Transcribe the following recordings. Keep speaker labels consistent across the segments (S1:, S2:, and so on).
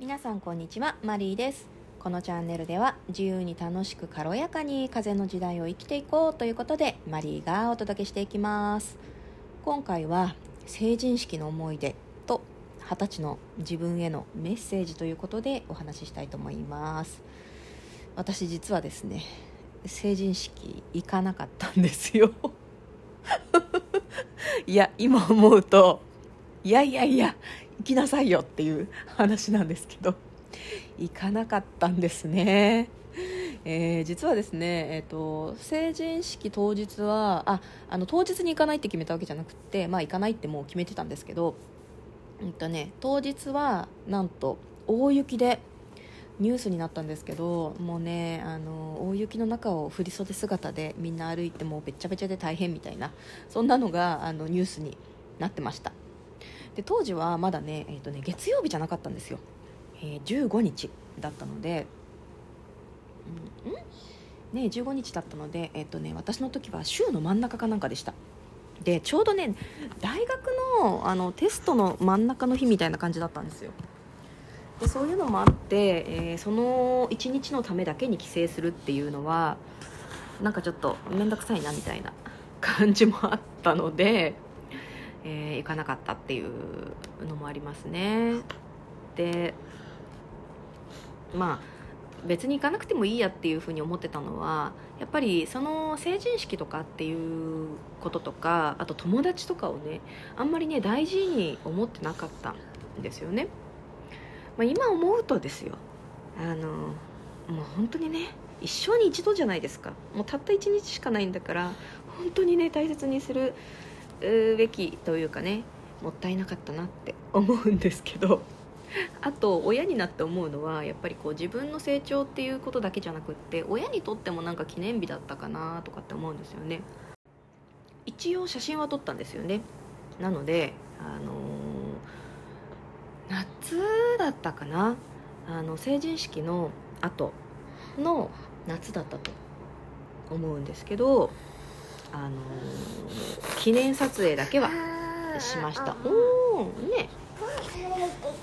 S1: 皆さんこんにちはマリーです。このチャンネルでは自由に楽しく軽やかに風の時代を生きていこうということでマリーがお届けしていきます。今回は成人式の思い出と二十歳の自分へのメッセージということでお話ししたいと思います。私実はですね成人式行かなかったんですよ。いや今思うといやいやいや行きなさいよっていう話なんですけど。行かなかったんですね、えー、実はですね、えーと、成人式当日はああの当日に行かないって決めたわけじゃなくて、まあ、行かないってもう決めてたんですけど、うんとね、当日はなんと大雪でニュースになったんですけどもうねあの大雪の中を振り袖姿でみんな歩いてもうべっちゃべちゃで大変みたいなそんなのがあのニュースになってました。で当時はまだね,、えーとね月曜日じゃなかったんですよ、えー、15日だったので、うん、ね15日だったので、えーとね、私の時は週の真ん中かなんかでした。でちょうどね大学のあのテストの真ん中の日みたいな感じだったんですよ。でそういうのもあって、えー、その1日のためだけに帰省するっていうのはなんかちょっと面倒くさいなみたいな感じもあったので、えー、行かなかったっていうのもありますね。でまあ別に行かなくてもいいやっていうふうに思ってたのはやっぱりその成人式とかっていうこととかあと友達とかをねあんまりね大事に思ってなかったんですよね。まあ、今思うとですよ。あのもう本当にね一生に一度じゃないですか。もうたった一日しかないんだから本当にね大切にするべきというかねもったいなかったなって思うんですけどあと親になって思うのはやっぱりこう自分の成長っていうことだけじゃなくって親にとってもなんか記念日だったかなとかって思うんですよね。一応写真は撮ったんですよね。なのであの夏だったかな？あの成人式の後の夏だったと思うんですけどあの記念撮影だけはしました。おおね。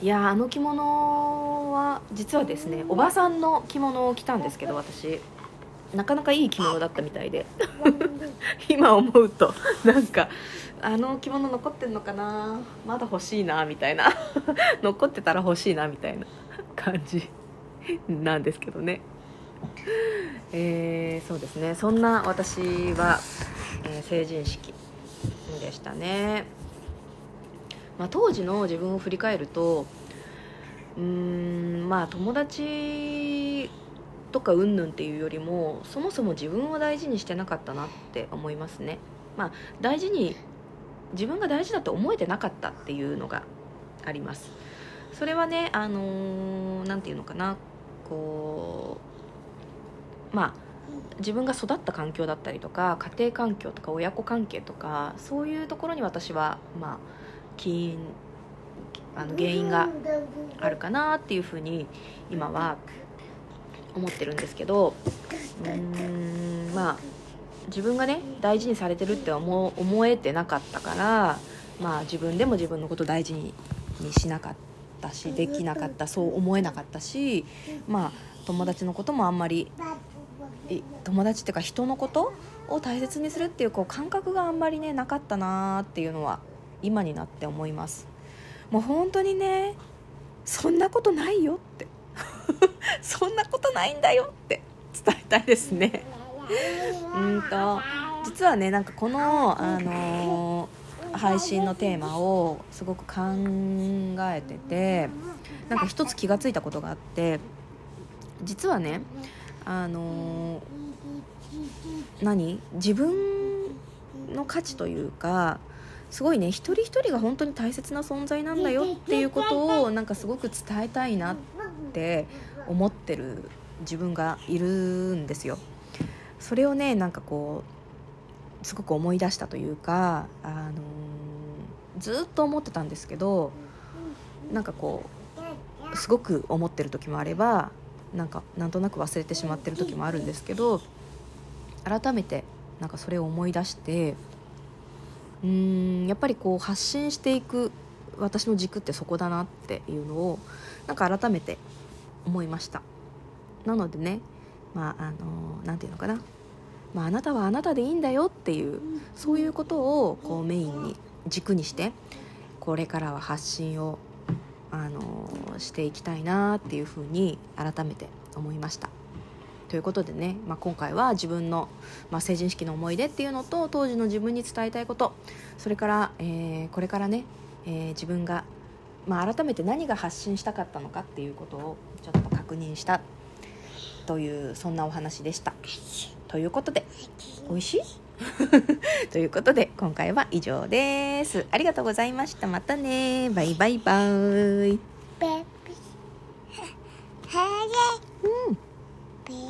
S1: いやあの着物は実はですねおばさんの着物を着たんですけど私。なかなかいい着物だったみたいで。今思うとなんかあの着物残ってんのかな？まだ欲しいなみたいな。残ってたら欲しいなみたいな感じなんですけどねえー、そうですね。そんな私は、えー、成人式でしたね、まあ、当時の自分を振り返るとうーんまあ友達とかうんぬんっていうよりもそもそも自分を大事にしてなかったなって思いますね。まあ大事に自分が大事だと思えてなかったっていうのがあります。それはねあの何、ー、て言うのかな。こうまあ自分が育った環境だったりとか家庭環境とか親子関係とかそういうところに私はまあ起因あの原因があるかなっていうふうに今は思ってるんですけどうんまあ自分がね大事にされてるって思思えてなかったからまあ自分でも自分のこと大事にしなかったしできなかったそう思えなかったしまあ友達のこともあんまり友達っていうか人のことを大切にするっていうこう感覚があんまりねなかったなーっていうのは今になって思います。もう本当にねそんなことないよって。そんなことないんだよって。伝えたいですね。うんと実はねなんかこの、あのー、配信のテーマをすごく考えててなんか一つ気が付いたことがあって実はねあの、何？自分の価値というかすごいね一人一人が本当に大切な存在なんだよっていうことをなんかすごく伝えたいなって思ってる自分がいるんですよ。それをねなんかこうすごく思い出したというか、あの、ずっと思ってたんですけどなんかこうすごく思ってる時もあればなんかなんとなく忘れてしまってる時もあるんですけど改めてなんかそれを思い出してうーんやっぱりこう発信していく私の軸ってそこだなっていうのをなんか改めて思いました。なのでねまああの何て言うのかな、まあ、あなたはあなたでいいんだよっていうそういうことをこうメインに軸にしてこれからは発信をあのしていきたいなっていうふうに改めて思いました。ということでね、まあ、今回は自分の、まあ、成人式の思い出っていうのと当時の自分に伝えたいことそれから、えー、これからね、えー、自分が、まあ、改めて何が発信したかったのかっていうことをちょっと確認したというそんなお話でした。ということで美味しい？ということで今回は以上です。ありがとうございました。またね。バイバイバイ。ー。イ。